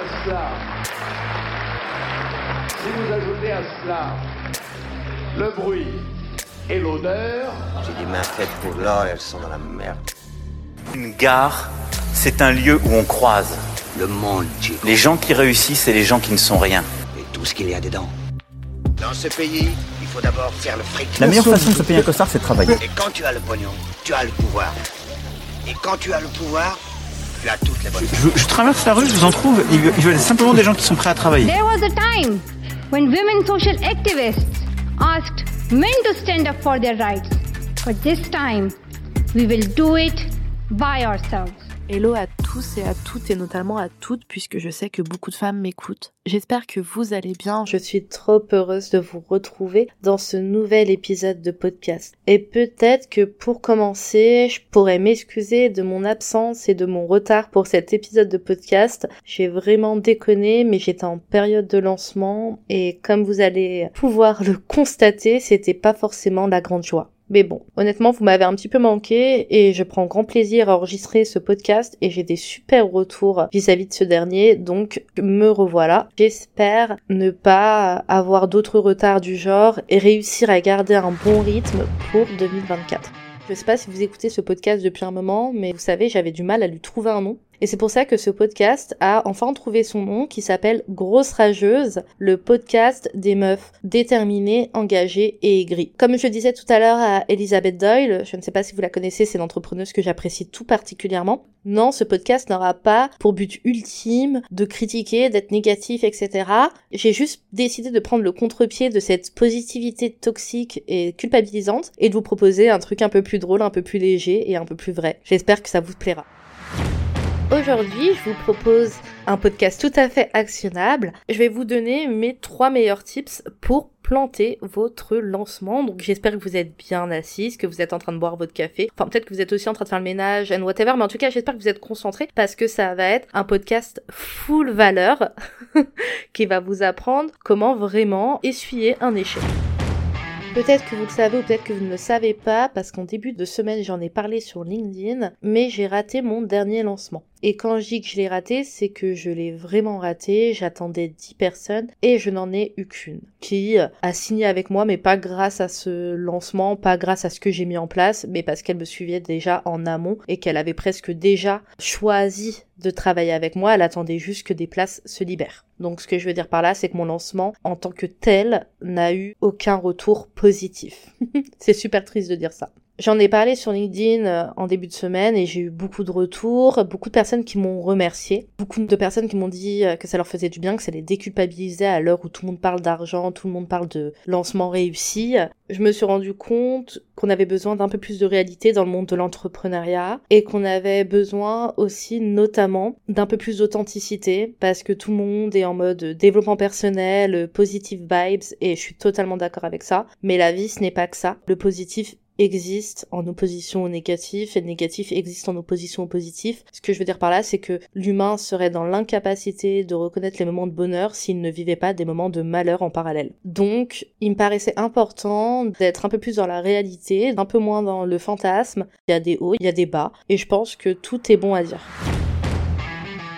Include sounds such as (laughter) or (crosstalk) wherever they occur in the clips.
à cela, si vous ajoutez à cela le bruit et l'odeur, J'ai des mains faites pour l'or et elles sont dans la merde. Une gare, c'est un lieu où on croise. Le monde, Chico. Les gens qui réussissent et les gens qui ne sont rien. Et tout ce qu'il y a dedans. Dans ce pays, il faut d'abord faire le fric. La meilleure façon de se payer un costard, c'est de travailler. Et quand tu as le pognon, tu as le pouvoir. Et quand tu as le pouvoir, tu as toutes les bonnes Je, je traverse la rue, je vous en trouve, il y a simplement des gens qui sont prêts à travailler. There was a time when women social activists asked men to stand up for their rights. But this time, we will do it by ourselves. Hello à tous et à toutes et notamment à toutes puisque je sais que beaucoup de femmes m'écoutent. J'espère que vous allez bien. Je suis trop heureuse de vous retrouver dans ce nouvel épisode de podcast. Et peut-être que pour commencer, je pourrais m'excuser de mon absence et de mon retard pour cet épisode de podcast. J'ai vraiment déconné mais j'étais en période de lancement et comme vous allez pouvoir le constater, c'était pas forcément la grande joie. Mais bon, honnêtement, vous m'avez un petit peu manqué et je prends grand plaisir à enregistrer ce podcast et j'ai des super retours vis-à-vis de ce dernier, donc me revoilà. J'espère ne pas avoir d'autres retards du genre et réussir à garder un bon rythme pour 2024. Je sais pas si vous écoutez ce podcast depuis un moment, mais vous savez, j'avais du mal à lui trouver un nom. Et c'est pour ça que ce podcast a enfin trouvé son nom qui s'appelle Grosse Rageuse, le podcast des meufs déterminées, engagées et aigries. Comme je disais tout à l'heure à Elisabeth Doyle, je ne sais pas si vous la connaissez, c'est l'entrepreneuse que j'apprécie tout particulièrement. Non, ce podcast n'aura pas pour but ultime de critiquer, d'être négatif, etc. J'ai juste décidé de prendre le contre-pied de cette positivité toxique et culpabilisante et de vous proposer un truc un peu plus drôle, un peu plus léger et un peu plus vrai. J'espère que ça vous plaira. Aujourd'hui, je vous propose un podcast tout à fait actionnable. Je vais vous donner mes trois meilleurs tips pour planter votre lancement. Donc j'espère que vous êtes bien assis, que vous êtes en train de boire votre café. Enfin peut-être que vous êtes aussi en train de faire le ménage and whatever, mais en tout cas j'espère que vous êtes concentrés parce que ça va être un podcast full valeur (laughs) qui va vous apprendre comment vraiment essuyer un échec. Peut-être que vous le savez ou peut-être que vous ne le savez pas parce qu'en début de semaine j'en ai parlé sur LinkedIn, mais j'ai raté mon dernier lancement. Et quand je dis que je l'ai raté, c'est que je l'ai vraiment raté, j'attendais 10 personnes et je n'en ai eu qu'une qui a signé avec moi, mais pas grâce à ce lancement, pas grâce à ce que j'ai mis en place, mais parce qu'elle me suivait déjà en amont et qu'elle avait presque déjà choisi de travailler avec moi, elle attendait juste que des places se libèrent. Donc ce que je veux dire par là, c'est que mon lancement en tant que tel n'a eu aucun retour positif. (laughs) c'est super triste de dire ça. J'en ai parlé sur LinkedIn euh, en début de semaine et j'ai eu beaucoup de retours, beaucoup de personnes qui m'ont remercié, beaucoup de personnes qui m'ont dit euh, que ça leur faisait du bien, que ça les déculpabilisait à l'heure où tout le monde parle d'argent, tout le monde parle de lancement réussi. Je me suis rendu compte qu'on avait besoin d'un peu plus de réalité dans le monde de l'entrepreneuriat et qu'on avait besoin aussi notamment d'un peu plus d'authenticité parce que tout le monde est en mode développement personnel, positive vibes et je suis totalement d'accord avec ça. Mais la vie ce n'est pas que ça. Le positif existe en opposition au négatif et le négatif existe en opposition au positif. Ce que je veux dire par là, c'est que l'humain serait dans l'incapacité de reconnaître les moments de bonheur s'il ne vivait pas des moments de malheur en parallèle. Donc, il me paraissait important d'être un peu plus dans la réalité, un peu moins dans le fantasme. Il y a des hauts, il y a des bas, et je pense que tout est bon à dire.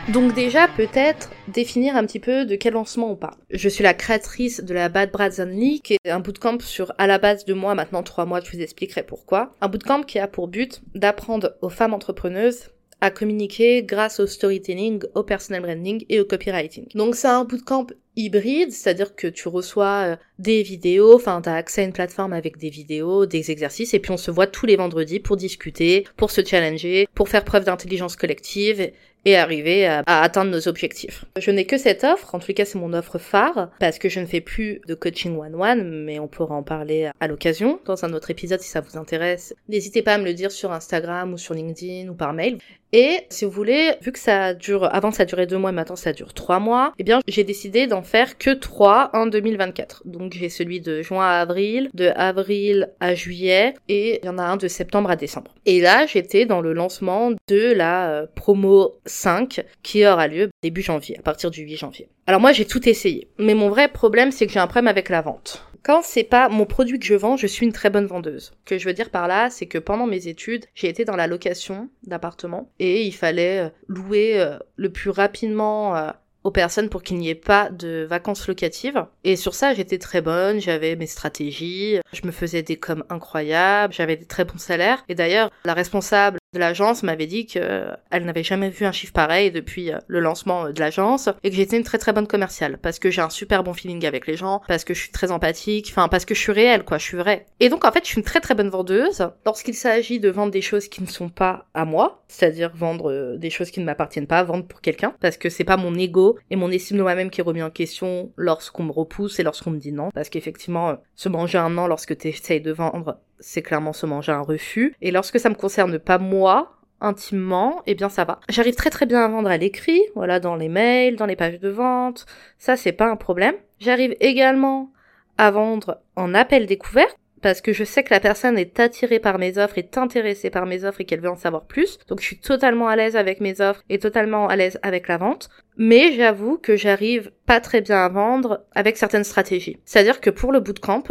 Donc déjà, peut-être définir un petit peu de quel lancement on parle. Je suis la créatrice de la Bad Brads Only, qui est un bootcamp sur à la base de moi, maintenant trois mois, je vous expliquerai pourquoi. Un bootcamp qui a pour but d'apprendre aux femmes entrepreneuses à communiquer grâce au storytelling, au personal branding et au copywriting. Donc c'est un bootcamp hybride, c'est-à-dire que tu reçois euh, des vidéos, enfin t'as accès à une plateforme avec des vidéos, des exercices, et puis on se voit tous les vendredis pour discuter, pour se challenger, pour faire preuve d'intelligence collective et arriver à, atteindre nos objectifs. Je n'ai que cette offre, en tout cas c'est mon offre phare, parce que je ne fais plus de coaching one-one, mais on pourra en parler à l'occasion dans un autre épisode si ça vous intéresse. N'hésitez pas à me le dire sur Instagram ou sur LinkedIn ou par mail. Et si vous voulez, vu que ça dure, avant ça durait deux mois, maintenant ça dure trois mois, eh bien j'ai décidé faire que trois en 2024. Donc j'ai celui de juin à avril, de avril à juillet, et il y en a un de septembre à décembre. Et là j'étais dans le lancement de la euh, promo 5 qui aura lieu début janvier, à partir du 8 janvier. Alors moi j'ai tout essayé, mais mon vrai problème c'est que j'ai un problème avec la vente. Quand c'est pas mon produit que je vends, je suis une très bonne vendeuse. Ce que je veux dire par là, c'est que pendant mes études, j'ai été dans la location d'appartements et il fallait louer le plus rapidement aux personnes pour qu'il n'y ait pas de vacances locatives. Et sur ça, j'étais très bonne, j'avais mes stratégies, je me faisais des coms incroyables, j'avais des très bons salaires. Et d'ailleurs, la responsable de l'agence m'avait dit qu'elle n'avait jamais vu un chiffre pareil depuis euh, le lancement euh, de l'agence et que j'étais une très très bonne commerciale parce que j'ai un super bon feeling avec les gens, parce que je suis très empathique, enfin parce que je suis réelle quoi, je suis vraie. Et donc en fait, je suis une très très bonne vendeuse lorsqu'il s'agit de vendre des choses qui ne sont pas à moi, c'est-à-dire vendre euh, des choses qui ne m'appartiennent pas, vendre pour quelqu'un parce que c'est pas mon ego et mon estime de moi-même qui est remis en question lorsqu'on me repousse et lorsqu'on me dit non parce qu'effectivement se manger un an lorsque tu essayes de vendre c'est clairement se manger un refus. Et lorsque ça me concerne pas moi, intimement, eh bien ça va. J'arrive très très bien à vendre à l'écrit, voilà, dans les mails, dans les pages de vente, ça c'est pas un problème. J'arrive également à vendre en appel découvert, parce que je sais que la personne est attirée par mes offres, est intéressée par mes offres et qu'elle veut en savoir plus. Donc je suis totalement à l'aise avec mes offres et totalement à l'aise avec la vente. Mais j'avoue que j'arrive pas très bien à vendre avec certaines stratégies. C'est-à-dire que pour le bootcamp,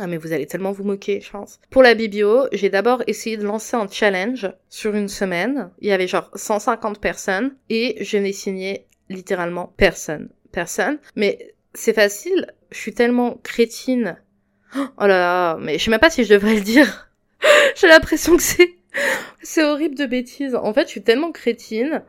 ah mais vous allez tellement vous moquer, je pense. Pour la Bibio, j'ai d'abord essayé de lancer un challenge sur une semaine. Il y avait genre 150 personnes et je n'ai signé littéralement personne. Personne. Mais c'est facile, je suis tellement crétine. Oh là là, mais je sais même pas si je devrais le dire. (laughs) j'ai l'impression que c'est... C'est horrible de bêtises. En fait, je suis tellement crétine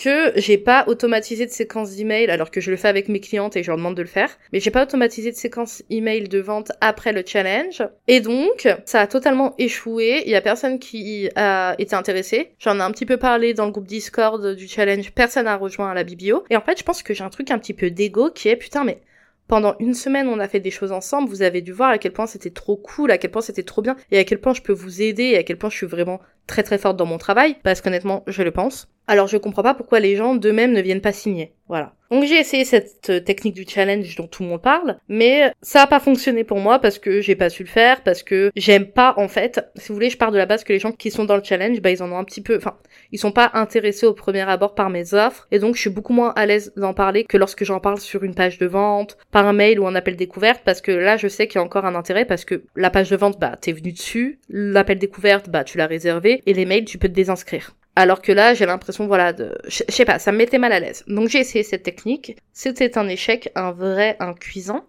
que j'ai pas automatisé de séquence d'email alors que je le fais avec mes clientes et je leur demande de le faire, mais j'ai pas automatisé de séquence email de vente après le challenge et donc ça a totalement échoué, il y a personne qui a été intéressé. J'en ai un petit peu parlé dans le groupe Discord du challenge, personne n'a rejoint la Bibio et en fait, je pense que j'ai un truc un petit peu d'ego qui est putain mais pendant une semaine, on a fait des choses ensemble. Vous avez dû voir à quel point c'était trop cool, à quel point c'était trop bien, et à quel point je peux vous aider, et à quel point je suis vraiment très très forte dans mon travail, parce qu'honnêtement, je le pense. Alors je comprends pas pourquoi les gens d'eux-mêmes ne viennent pas signer. Voilà. Donc j'ai essayé cette euh, technique du challenge dont tout le monde parle, mais ça a pas fonctionné pour moi parce que j'ai pas su le faire, parce que j'aime pas en fait. Si vous voulez, je pars de la base que les gens qui sont dans le challenge, bah ils en ont un petit peu, enfin, ils sont pas intéressés au premier abord par mes offres, et donc je suis beaucoup moins à l'aise d'en parler que lorsque j'en parle sur une page de vente, par un mail ou un appel découverte, parce que là je sais qu'il y a encore un intérêt parce que la page de vente, bah t'es venu dessus, l'appel découverte, bah tu l'as réservé, et les mails tu peux te désinscrire. Alors que là, j'ai l'impression, voilà, de, je sais pas, ça me mettait mal à l'aise. Donc j'ai essayé cette technique. C'était un échec, un vrai, un cuisant.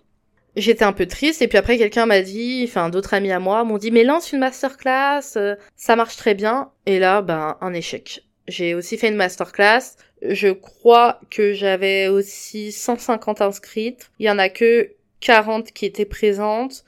J'étais un peu triste et puis après quelqu'un m'a dit, enfin d'autres amis à moi m'ont dit mais lance une masterclass, euh, ça marche très bien. Et là, ben un échec. J'ai aussi fait une masterclass. Je crois que j'avais aussi 150 inscrites. Il y en a que 40 qui étaient présentes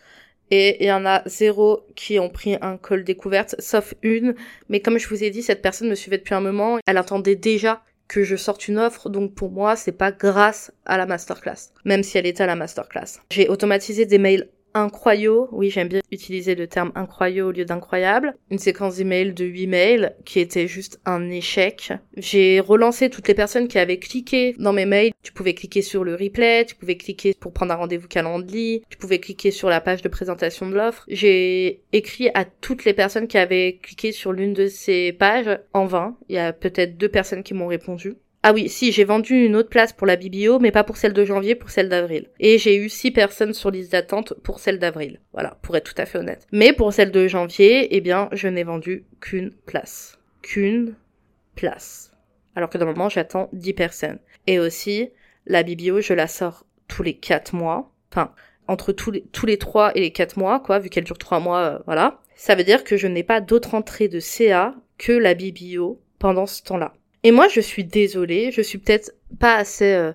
et il y en a zéro qui ont pris un call découverte, sauf une. Mais comme je vous ai dit, cette personne me suivait depuis un moment. Elle attendait déjà que je sorte une offre, donc pour moi, c'est pas grâce à la masterclass, même si elle était à la masterclass. J'ai automatisé des mails incroyaux, oui j'aime bien utiliser le terme incroyaux au lieu d'incroyable, une séquence d'emails de 8 mails qui était juste un échec. J'ai relancé toutes les personnes qui avaient cliqué dans mes mails. Tu pouvais cliquer sur le replay, tu pouvais cliquer pour prendre un rendez-vous Calendly, tu pouvais cliquer sur la page de présentation de l'offre. J'ai écrit à toutes les personnes qui avaient cliqué sur l'une de ces pages en vain. Il y a peut-être deux personnes qui m'ont répondu. Ah oui, si, j'ai vendu une autre place pour la Bibio, mais pas pour celle de janvier, pour celle d'avril. Et j'ai eu six personnes sur liste d'attente pour celle d'avril. Voilà, pour être tout à fait honnête. Mais pour celle de janvier, eh bien, je n'ai vendu qu'une place. Qu'une place. Alors que normalement, j'attends 10 personnes. Et aussi, la Bibio, je la sors tous les 4 mois. Enfin, entre tous les, tous les 3 et les 4 mois, quoi, vu qu'elle dure 3 mois, euh, voilà. Ça veut dire que je n'ai pas d'autre entrée de CA que la Bibio pendant ce temps-là. Et moi, je suis désolée, je suis peut-être pas assez euh,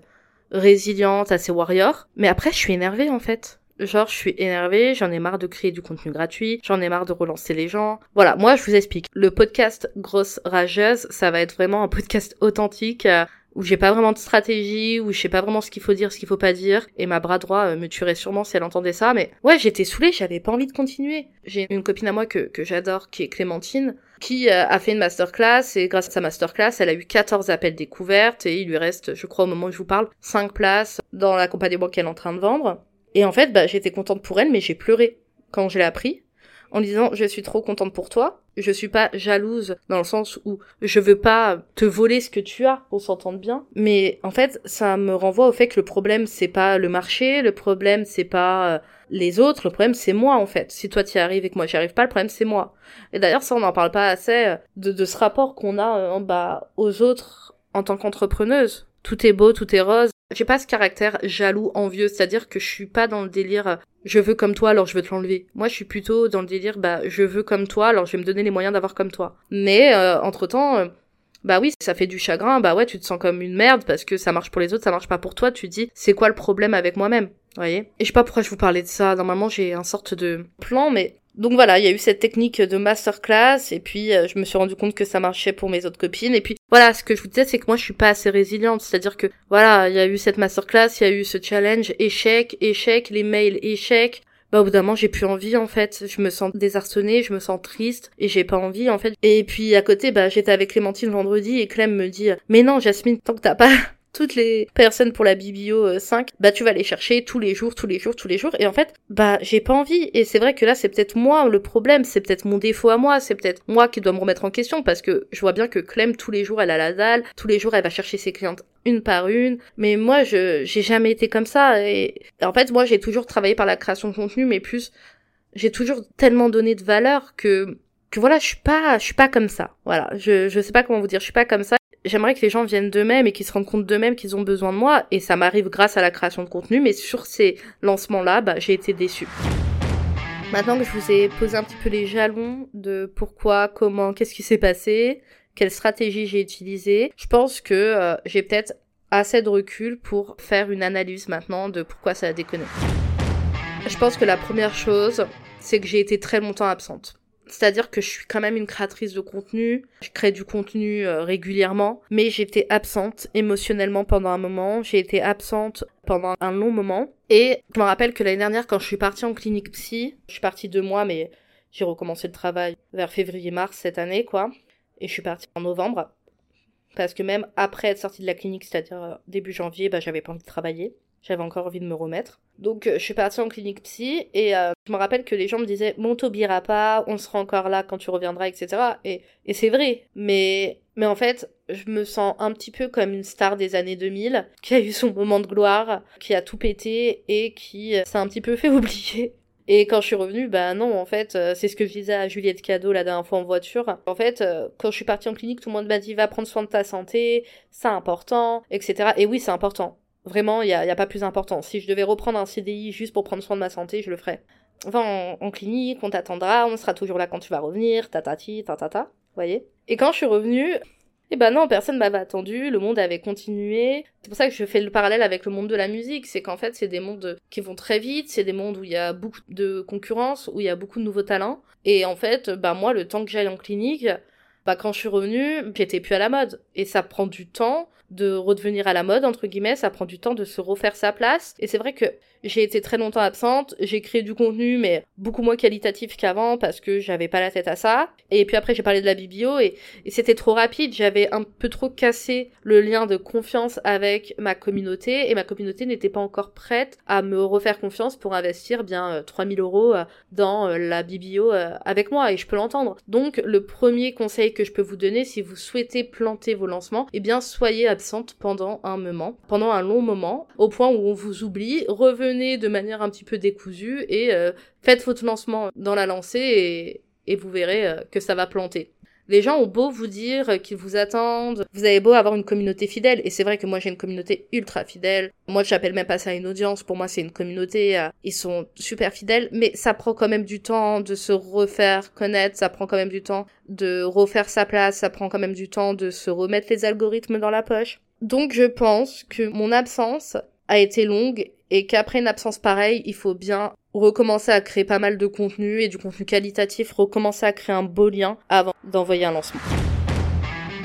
résiliente, assez warrior, mais après, je suis énervée en fait. Genre, je suis énervée, j'en ai marre de créer du contenu gratuit, j'en ai marre de relancer les gens. Voilà, moi, je vous explique. Le podcast Grosse Rageuse, ça va être vraiment un podcast authentique. Euh, où j'ai pas vraiment de stratégie, où je sais pas vraiment ce qu'il faut dire, ce qu'il faut pas dire, et ma bras droit euh, me tuerait sûrement si elle entendait ça, mais ouais, j'étais saoulée, j'avais pas envie de continuer. J'ai une copine à moi que, que j'adore, qui est Clémentine, qui euh, a fait une masterclass, et grâce à sa masterclass, elle a eu 14 appels découvertes, et il lui reste, je crois au moment où je vous parle, 5 places dans l'accompagnement qu'elle est en train de vendre. Et en fait, bah, j'étais contente pour elle, mais j'ai pleuré quand je l'ai appris en disant je suis trop contente pour toi. Je suis pas jalouse dans le sens où je veux pas te voler ce que tu as, on s'entende bien. Mais en fait, ça me renvoie au fait que le problème c'est pas le marché, le problème c'est pas euh, les autres, le problème c'est moi en fait. Si toi tu y arrives et que moi j'y arrive pas, le problème c'est moi. Et d'ailleurs ça on n'en parle pas assez euh, de, de ce rapport qu'on a euh, en bas aux autres en tant qu'entrepreneuse. tout est beau, tout est rose. J'ai pas ce caractère jaloux, envieux, c'est-à-dire que je suis pas dans le délire euh, je veux comme toi alors je veux te l'enlever. Moi je suis plutôt dans le délire bah je veux comme toi alors je vais me donner les moyens d'avoir comme toi. Mais euh, entre-temps euh, bah oui, ça fait du chagrin, bah ouais, tu te sens comme une merde parce que ça marche pour les autres, ça marche pas pour toi, tu dis c'est quoi le problème avec moi-même, voyez? Et je sais pas pourquoi je vous parlais de ça, normalement j'ai un sorte de plan mais donc voilà, il y a eu cette technique de masterclass et puis euh, je me suis rendu compte que ça marchait pour mes autres copines et puis voilà, ce que je vous disais c'est que moi je suis pas assez résiliente, c'est-à-dire que voilà, il y a eu cette masterclass, il y a eu ce challenge échec, échec, les mails échec. Bah au bout d'un moment j'ai plus envie en fait, je me sens désarçonnée, je me sens triste et j'ai pas envie en fait. Et puis à côté bah j'étais avec Clémentine vendredi et Clem me dit "Mais non, Jasmine, tant que t'as pas toutes les personnes pour la Bibio 5, euh, bah tu vas les chercher tous les jours, tous les jours, tous les jours. Et en fait, bah j'ai pas envie. Et c'est vrai que là, c'est peut-être moi le problème, c'est peut-être mon défaut à moi, c'est peut-être moi qui dois me remettre en question parce que je vois bien que Clem tous les jours elle a la dalle, tous les jours elle va chercher ses clientes une par une. Mais moi, je j'ai jamais été comme ça. Et en fait, moi, j'ai toujours travaillé par la création de contenu, mais plus j'ai toujours tellement donné de valeur que que voilà, je suis pas, je suis pas comme ça. Voilà, je, je sais pas comment vous dire, je suis pas comme ça j'aimerais que les gens viennent d'eux-mêmes et qu'ils se rendent compte d'eux-mêmes qu'ils ont besoin de moi. Et ça m'arrive grâce à la création de contenu, mais sur ces lancements-là, bah, j'ai été déçue. Maintenant que je vous ai posé un petit peu les jalons de pourquoi, comment, qu'est-ce qui s'est passé, quelle stratégie j'ai utilisée, je pense que euh, j'ai peut-être assez de recul pour faire une analyse maintenant de pourquoi ça a déconné. Je pense que la première chose, c'est que j'ai été très longtemps absente. C'est-à-dire que je suis quand même une créatrice de contenu, je crée du contenu euh, régulièrement, mais j'étais absente émotionnellement pendant un moment, j'ai été absente pendant un long moment, et je me rappelle que l'année dernière, quand je suis partie en clinique psy, je suis partie deux mois, mais j'ai recommencé le travail vers février-mars cette année, quoi, et je suis partie en novembre, parce que même après être sortie de la clinique, c'est-à-dire euh, début janvier, bah j'avais pas envie de travailler. J'avais encore envie de me remettre. Donc euh, je suis partie en clinique psy et euh, je me rappelle que les gens me disaient Mon t'oubliera pas, on sera encore là quand tu reviendras, etc. Et, et c'est vrai. Mais, mais en fait, je me sens un petit peu comme une star des années 2000 qui a eu son moment de gloire, qui a tout pété et qui euh, s'est un petit peu fait (laughs) oublier. Et quand je suis revenue, bah non, en fait, c'est ce que je disais à Juliette Cadeau la dernière fois en voiture. En fait, quand je suis partie en clinique, tout le monde m'a dit va prendre soin de ta santé, c'est important, etc. Et oui, c'est important. Vraiment, il n'y a, pas plus important. Si je devais reprendre un CDI juste pour prendre soin de ma santé, je le ferais. Enfin, en, clinique, on t'attendra, on sera toujours là quand tu vas revenir, tatati, tatata, vous voyez. Et quand je suis revenue, eh ben non, personne m'avait attendu, le monde avait continué. C'est pour ça que je fais le parallèle avec le monde de la musique, c'est qu'en fait c'est des mondes qui vont très vite, c'est des mondes où il y a beaucoup de concurrence, où il y a beaucoup de nouveaux talents. Et en fait, bah moi, le temps que j'aille en clinique, bah quand je suis revenue, j'étais plus à la mode. Et ça prend du temps de redevenir à la mode, entre guillemets, ça prend du temps de se refaire sa place. Et c'est vrai que j'ai été très longtemps absente, j'ai créé du contenu, mais beaucoup moins qualitatif qu'avant parce que j'avais pas la tête à ça. Et puis après, j'ai parlé de la biblio et, c'était trop rapide. J'avais un peu trop cassé le lien de confiance avec ma communauté et ma communauté n'était pas encore prête à me refaire confiance pour investir bien 3000 euh, euros euh, dans euh, la biblio avec moi et je peux l'entendre. Donc, le premier conseil que je peux vous donner si vous souhaitez planter vos lancements, eh bien, soyez absente pendant un moment, pendant un long moment, au point où on vous oublie, revenez de manière un petit peu décousue et euh, faites votre lancement dans la lancée et, vous verrez euh, que ça va planter. Les gens ont beau vous dire qu'ils vous attendent, vous avez beau avoir une communauté fidèle, et c'est vrai que moi j'ai une communauté ultra fidèle. Moi j'appelle même pas ça une audience, pour moi c'est une communauté, euh, ils sont super fidèles, mais ça prend quand même du temps de se refaire connaître, ça prend quand même du temps de refaire sa place, ça prend quand même du temps de se remettre les algorithmes dans la poche. Donc je pense que mon absence a été longue et qu'après une absence pareille, il faut bien recommencer à créer pas mal de contenu et du contenu qualitatif, recommencer à créer un beau lien avant d'envoyer un lancement.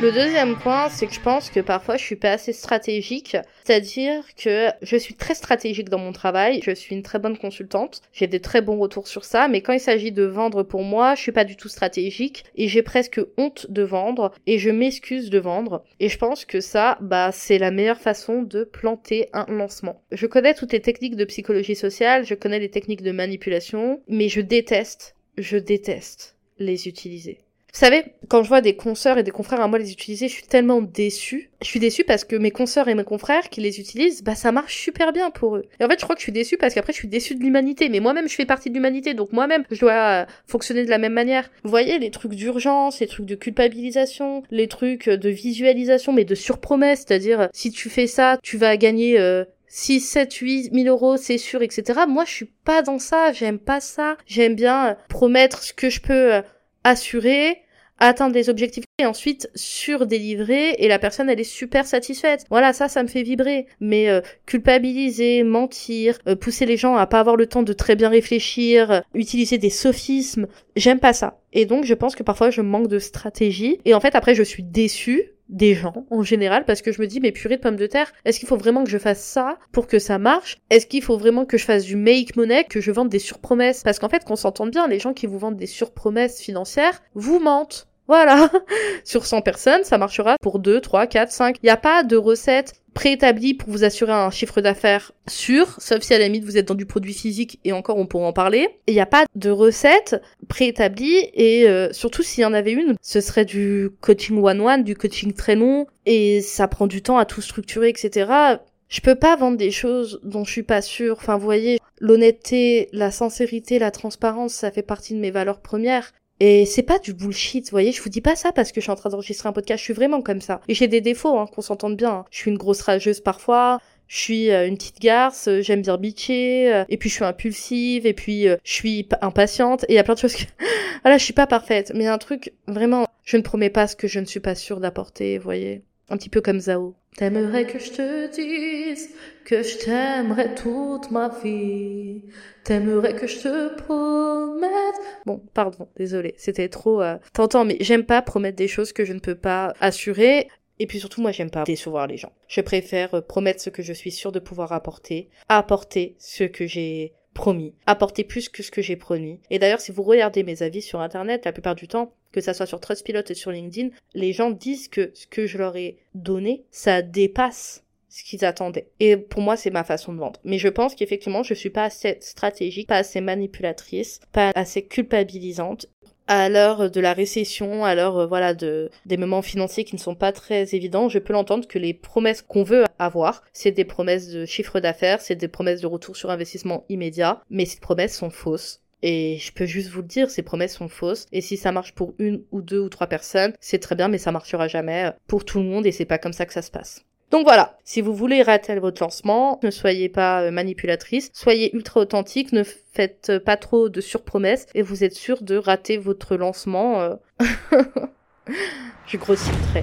Le deuxième point, c'est que je pense que parfois je suis pas assez stratégique, c'est-à-dire que je suis très stratégique dans mon travail, je suis une très bonne consultante, j'ai des très bons retours sur ça, mais quand il s'agit de vendre pour moi, je suis pas du tout stratégique. Et j'ai presque honte de vendre. Et je m'excuse de vendre. Et je pense que ça, bah, c'est la meilleure façon de planter un lancement. Je connais toutes les techniques de psychologie sociale, je connais les techniques de manipulation, mais je déteste, je déteste les utiliser. Vous savez, quand je vois des consoeurs et des confrères à moi les utiliser, je suis tellement déçue. Je suis déçue parce que mes consoeurs et mes confrères qui les utilisent, bah ça marche super bien pour eux. Et en fait, je crois que je suis déçue parce qu'après je suis déçue de l'humanité, mais moi-même je fais partie de l'humanité, donc moi-même je dois euh, fonctionner de la même manière. Vous voyez, les trucs d'urgence, les trucs de culpabilisation, les trucs de visualisation, mais de surpromesse, c'est-à-dire si tu fais ça, tu vas gagner... Euh, 6, 7, 8 000 euros, c'est sûr, etc. Moi, je suis pas dans ça, j'aime pas ça. J'aime bien euh, promettre ce que je peux assurer, atteindre des objectifs et ensuite surdélivrer et la personne elle est super satisfaite. Voilà, ça ça me fait vibrer. Mais euh, culpabiliser, mentir, euh, pousser les gens à pas avoir le temps de très bien réfléchir, euh, utiliser des sophismes, j'aime pas ça. Et donc je pense que parfois je manque de stratégie et en fait après je suis déçue des gens en général parce que je me dis mais purée de pommes de terre est-ce qu'il faut vraiment que je fasse ça pour que ça marche? Est-ce qu'il faut vraiment que je fasse du make money que je vende des surpromesses? Parce qu'en fait qu'on s'entende bien les gens qui vous vendent des surpromesses financières vous mentent voilà. (laughs) Sur 100 personnes, ça marchera pour 2, 3, 4, 5. Il n'y a pas de recette préétablie pour vous assurer un chiffre d'affaires sûr, sauf si à la limite vous êtes dans du produit physique et encore on pourra en parler. Il n'y a pas de recette préétablie et euh, surtout s'il y en avait une, ce serait du coaching one-one, du coaching très long et ça prend du temps à tout structurer, etc. Je peux pas vendre des choses dont je suis pas sûre. Enfin, vous voyez, l'honnêteté, la sincérité, la transparence, ça fait partie de mes valeurs premières. Et c'est pas du bullshit, vous voyez, je vous dis pas ça parce que je suis en train d'enregistrer un podcast, je suis vraiment comme ça. Et j'ai des défauts, hein, qu'on s'entende bien. Hein. Je suis une grosse rageuse parfois, je suis euh, une petite garce, euh, j'aime bien bitcher, euh, et puis je suis impulsive, et puis je suis impatiente, et il y a plein de choses que... (laughs) voilà, je suis pas parfaite, mais un truc, vraiment, je ne promets pas ce que je ne suis pas sûre d'apporter, vous voyez. Un petit peu comme Zao. T'aimerais que je te dise que je t'aimerais toute ma vie. T'aimerais que je te promette. Bon, pardon, désolé, c'était trop. Euh... T'entends, mais j'aime pas promettre des choses que je ne peux pas assurer. Et puis surtout, moi, j'aime pas décevoir les gens. Je préfère euh, promettre ce que je suis sûre de pouvoir apporter, apporter ce que j'ai promis, apporter plus que ce que j'ai promis. Et d'ailleurs, si vous regardez mes avis sur Internet, la plupart du temps, que ça soit sur Trustpilot et sur LinkedIn, les gens disent que ce que je leur ai donné, ça dépasse ce qu'ils attendaient. Et pour moi, c'est ma façon de vendre. Mais je pense qu'effectivement, je suis pas assez stratégique, pas assez manipulatrice, pas assez culpabilisante à l'heure de la récession, à l'heure euh, voilà de des moments financiers qui ne sont pas très évidents, je peux l'entendre que les promesses qu'on veut avoir, c'est des promesses de chiffre d'affaires, c'est des promesses de retour sur investissement immédiat, mais ces promesses sont fausses. Et je peux juste vous le dire, ces promesses sont fausses. Et si ça marche pour une ou deux ou trois personnes, c'est très bien, mais ça marchera jamais pour tout le monde et c'est pas comme ça que ça se passe. Donc voilà, si vous voulez rater votre lancement, ne soyez pas euh, manipulatrice, soyez ultra authentique, ne faites pas trop de surpromesses et vous êtes sûr de rater votre lancement. Euh. (laughs) je grossis très.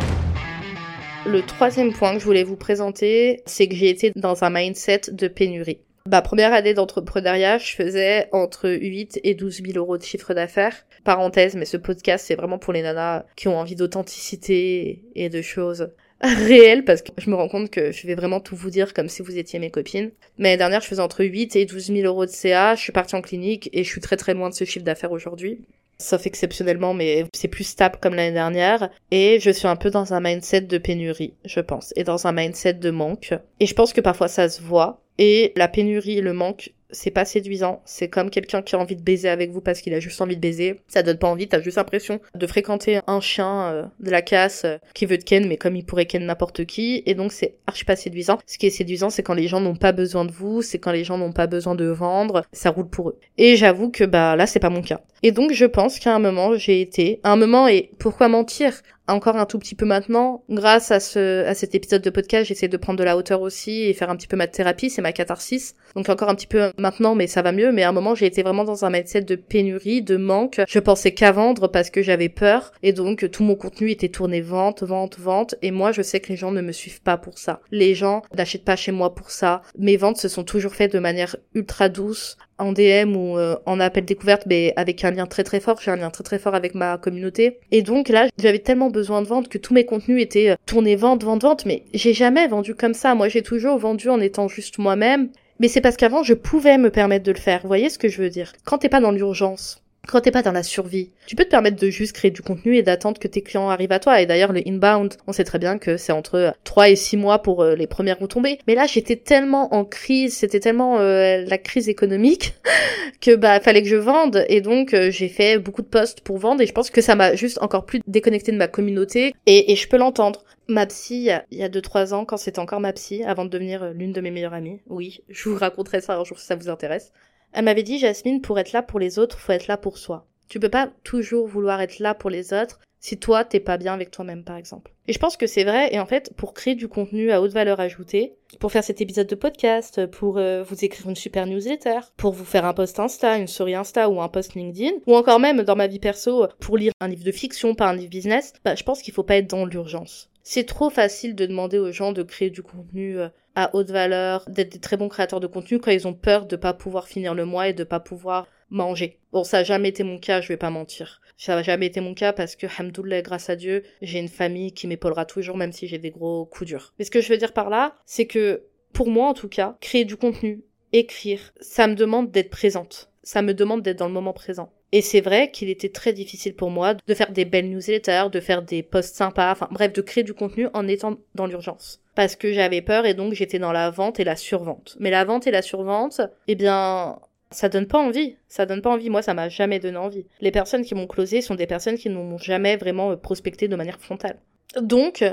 Le troisième point que je voulais vous présenter, c'est que j'ai été dans un mindset de pénurie. Bah, première année d'entrepreneuriat, je faisais entre 8 et 12 000 euros de chiffre d'affaires. Parenthèse, mais ce podcast, c'est vraiment pour les nanas qui ont envie d'authenticité et de choses réel parce que je me rends compte que je vais vraiment tout vous dire comme si vous étiez mes copines. Mais dernière, je faisais entre 8 et 12 000 euros de CA. Je suis partie en clinique et je suis très très loin de ce chiffre d'affaires aujourd'hui. Sauf exceptionnellement, mais c'est plus stable comme l'année dernière. Et je suis un peu dans un mindset de pénurie, je pense. Et dans un mindset de manque. Et je pense que parfois ça se voit. Et la pénurie et le manque c'est pas séduisant. C'est comme quelqu'un qui a envie de baiser avec vous parce qu'il a juste envie de baiser. Ça donne pas envie, t'as juste l'impression de fréquenter un chien euh, de la casse euh, qui veut te ken, mais comme il pourrait ken n'importe qui. Et donc c'est archi pas séduisant. Ce qui est séduisant, c'est quand les gens n'ont pas besoin de vous, c'est quand les gens n'ont pas besoin de vendre, ça roule pour eux. Et j'avoue que bah là, c'est pas mon cas. Et donc je pense qu'à un moment, j'ai été, à un moment, et pourquoi mentir? Encore un tout petit peu maintenant. Grâce à ce, à cet épisode de podcast, j'essaie de prendre de la hauteur aussi et faire un petit peu ma thérapie, c'est ma catharsis. Donc encore un petit peu maintenant, mais ça va mieux. Mais à un moment, j'ai été vraiment dans un mindset de pénurie, de manque. Je pensais qu'à vendre parce que j'avais peur. Et donc, tout mon contenu était tourné vente, vente, vente. Et moi, je sais que les gens ne me suivent pas pour ça. Les gens n'achètent pas chez moi pour ça. Mes ventes se sont toujours faites de manière ultra douce, en DM ou euh, en appel découverte, mais avec un lien très très fort. J'ai un lien très très fort avec ma communauté. Et donc là, j'avais tellement besoin de vendre que tous mes contenus étaient euh, tournés vente, vente, vente. Mais j'ai jamais vendu comme ça. Moi, j'ai toujours vendu en étant juste moi-même. Mais c'est parce qu'avant, je pouvais me permettre de le faire. Vous voyez ce que je veux dire? Quand t'es pas dans l'urgence, quand t'es pas dans la survie, tu peux te permettre de juste créer du contenu et d'attendre que tes clients arrivent à toi. Et d'ailleurs, le inbound, on sait très bien que c'est entre 3 et 6 mois pour euh, les premières retombées. Mais là, j'étais tellement en crise, c'était tellement euh, la crise économique (laughs) que bah fallait que je vende et donc euh, j'ai fait beaucoup de posts pour vendre et je pense que ça m'a juste encore plus déconnecté de ma communauté et, et je peux l'entendre. Ma psy, il y a 2-3 ans, quand c'était encore ma psy, avant de devenir l'une de mes meilleures amies, oui, je vous raconterai ça un jour si ça vous intéresse, elle m'avait dit, Jasmine, pour être là pour les autres, faut être là pour soi. Tu peux pas toujours vouloir être là pour les autres si toi t'es pas bien avec toi-même par exemple. Et je pense que c'est vrai et en fait pour créer du contenu à haute valeur ajoutée, pour faire cet épisode de podcast, pour euh, vous écrire une super newsletter, pour vous faire un post Insta, une story Insta ou un post LinkedIn, ou encore même dans ma vie perso pour lire un livre de fiction, pas un livre business, bah je pense qu'il faut pas être dans l'urgence. C'est trop facile de demander aux gens de créer du contenu euh, à haute valeur, d'être des très bons créateurs de contenu quand ils ont peur de pas pouvoir finir le mois et de pas pouvoir manger. Bon, ça a jamais été mon cas, je vais pas mentir. Ça a jamais été mon cas parce que, hamdoulilah, grâce à Dieu, j'ai une famille qui m'épaulera toujours même si j'ai des gros coups durs. Mais ce que je veux dire par là, c'est que, pour moi en tout cas, créer du contenu, écrire, ça me demande d'être présente. Ça me demande d'être dans le moment présent. Et c'est vrai qu'il était très difficile pour moi de faire des belles newsletters, de faire des posts sympas, enfin bref, de créer du contenu en étant dans l'urgence. Parce que j'avais peur et donc j'étais dans la vente et la survente. Mais la vente et la survente, eh bien, ça donne pas envie. Ça donne pas envie. Moi, ça m'a jamais donné envie. Les personnes qui m'ont closé sont des personnes qui n'ont jamais vraiment prospecté de manière frontale. Donc,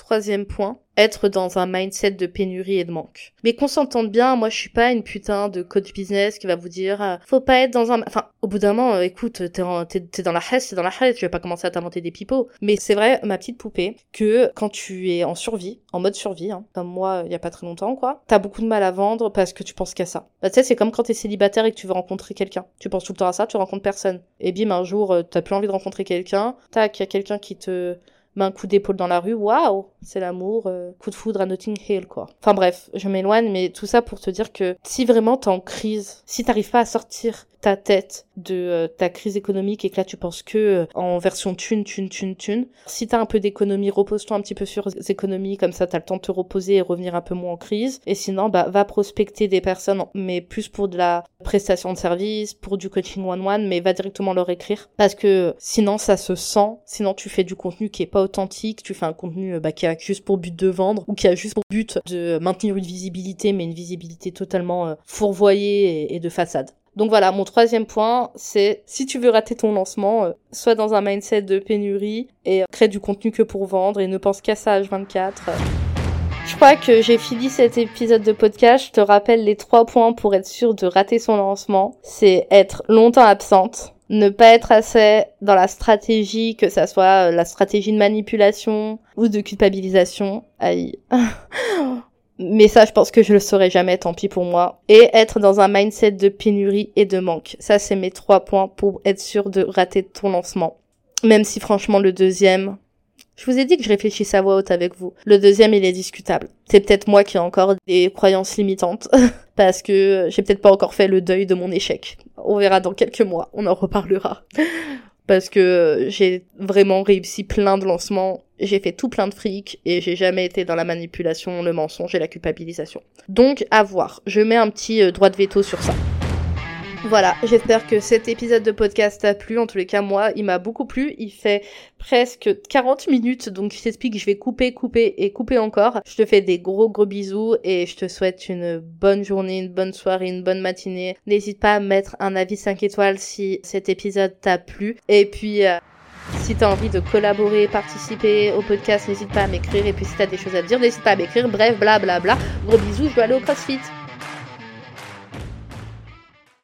troisième point, être dans un mindset de pénurie et de manque. Mais qu'on s'entende bien, moi je suis pas une putain de coach business qui va vous dire euh, faut pas être dans un... Enfin, au bout d'un moment, euh, écoute, t'es, dans la haisse, t'es dans la haisse, je vais pas commencer à t'inventer des pipeaux. Mais c'est vrai, ma petite poupée, que quand tu es en survie, en mode survie, hein, comme moi il y a pas très longtemps quoi, t'as beaucoup de mal à vendre parce que tu penses qu'à ça. Bah tu sais, c'est comme quand t'es célibataire et que tu veux rencontrer quelqu'un. Tu penses tout le temps à ça, tu rencontres personne. Et bim, un jour, euh, t'as plus envie de rencontrer quelqu'un, tac, y a quelqu'un qui te un coup d'épaule dans la rue, waouh, c'est l'amour, euh, coup de foudre à Notting Hill, quoi. Enfin bref, je m'éloigne, mais tout ça pour te dire que si vraiment t'es en crise, si t'arrives pas à sortir ta tête de euh, ta crise économique et que là tu penses que euh, en version thune, thune, thune, thune. Si t'as un peu d'économie, repose-toi un petit peu sur les économies, comme ça t'as le temps de te reposer et revenir un peu moins en crise. Et sinon, bah, va prospecter des personnes, mais plus pour de la prestation de service, pour du coaching one-one, mais va directement leur écrire. Parce que sinon ça se sent, sinon tu fais du contenu qui est pas authentique, tu fais un contenu euh, bah, qui a juste pour but de vendre ou qui a juste pour but de maintenir une visibilité, mais une visibilité totalement fourvoyée et de façade. Donc voilà, mon troisième point, c'est si tu veux rater ton lancement, euh, sois dans un mindset de pénurie et euh, crée du contenu que pour vendre et ne pense qu'à ça H24. Je crois que j'ai fini cet épisode de podcast. Je te rappelle les trois points pour être sûr de rater son lancement. C'est être longtemps absente, ne pas être assez dans la stratégie, que ça soit euh, la stratégie de manipulation ou de culpabilisation. Aïe. (laughs) Mais ça, je pense que je le saurai jamais, tant pis pour moi. Et être dans un mindset de pénurie et de manque. Ça, c'est mes trois points pour être sûr de rater ton lancement. Même si franchement, le deuxième, je vous ai dit que je réfléchissais à voix haute avec vous. Le deuxième, il est discutable. C'est peut-être moi qui ai encore des croyances limitantes. (laughs) parce que j'ai peut-être pas encore fait le deuil de mon échec. On verra dans quelques mois. On en reparlera (laughs) parce que j'ai vraiment réussi plein de lancements, j'ai fait tout plein de fric et j'ai jamais été dans la manipulation, le mensonge et la culpabilisation. Donc à voir, je mets un petit euh, droit de veto sur ça. Voilà, j'espère que cet épisode de podcast t'a plu. En tous les cas, moi, il m'a beaucoup plu. Il fait presque 40 minutes, donc je t'explique, je vais couper, couper et couper encore. Je te fais des gros gros bisous et je te souhaite une bonne journée, une bonne soirée, une bonne matinée. N'hésite pas à mettre un avis 5 étoiles si cet épisode t'a plu. Et puis... Euh, si t'as envie de collaborer, participer au podcast, n'hésite pas à m'écrire. Et puis si t'as des choses à dire, n'hésite pas à m'écrire. Bref, bla bla bla. Gros bisous, je dois aller au CrossFit.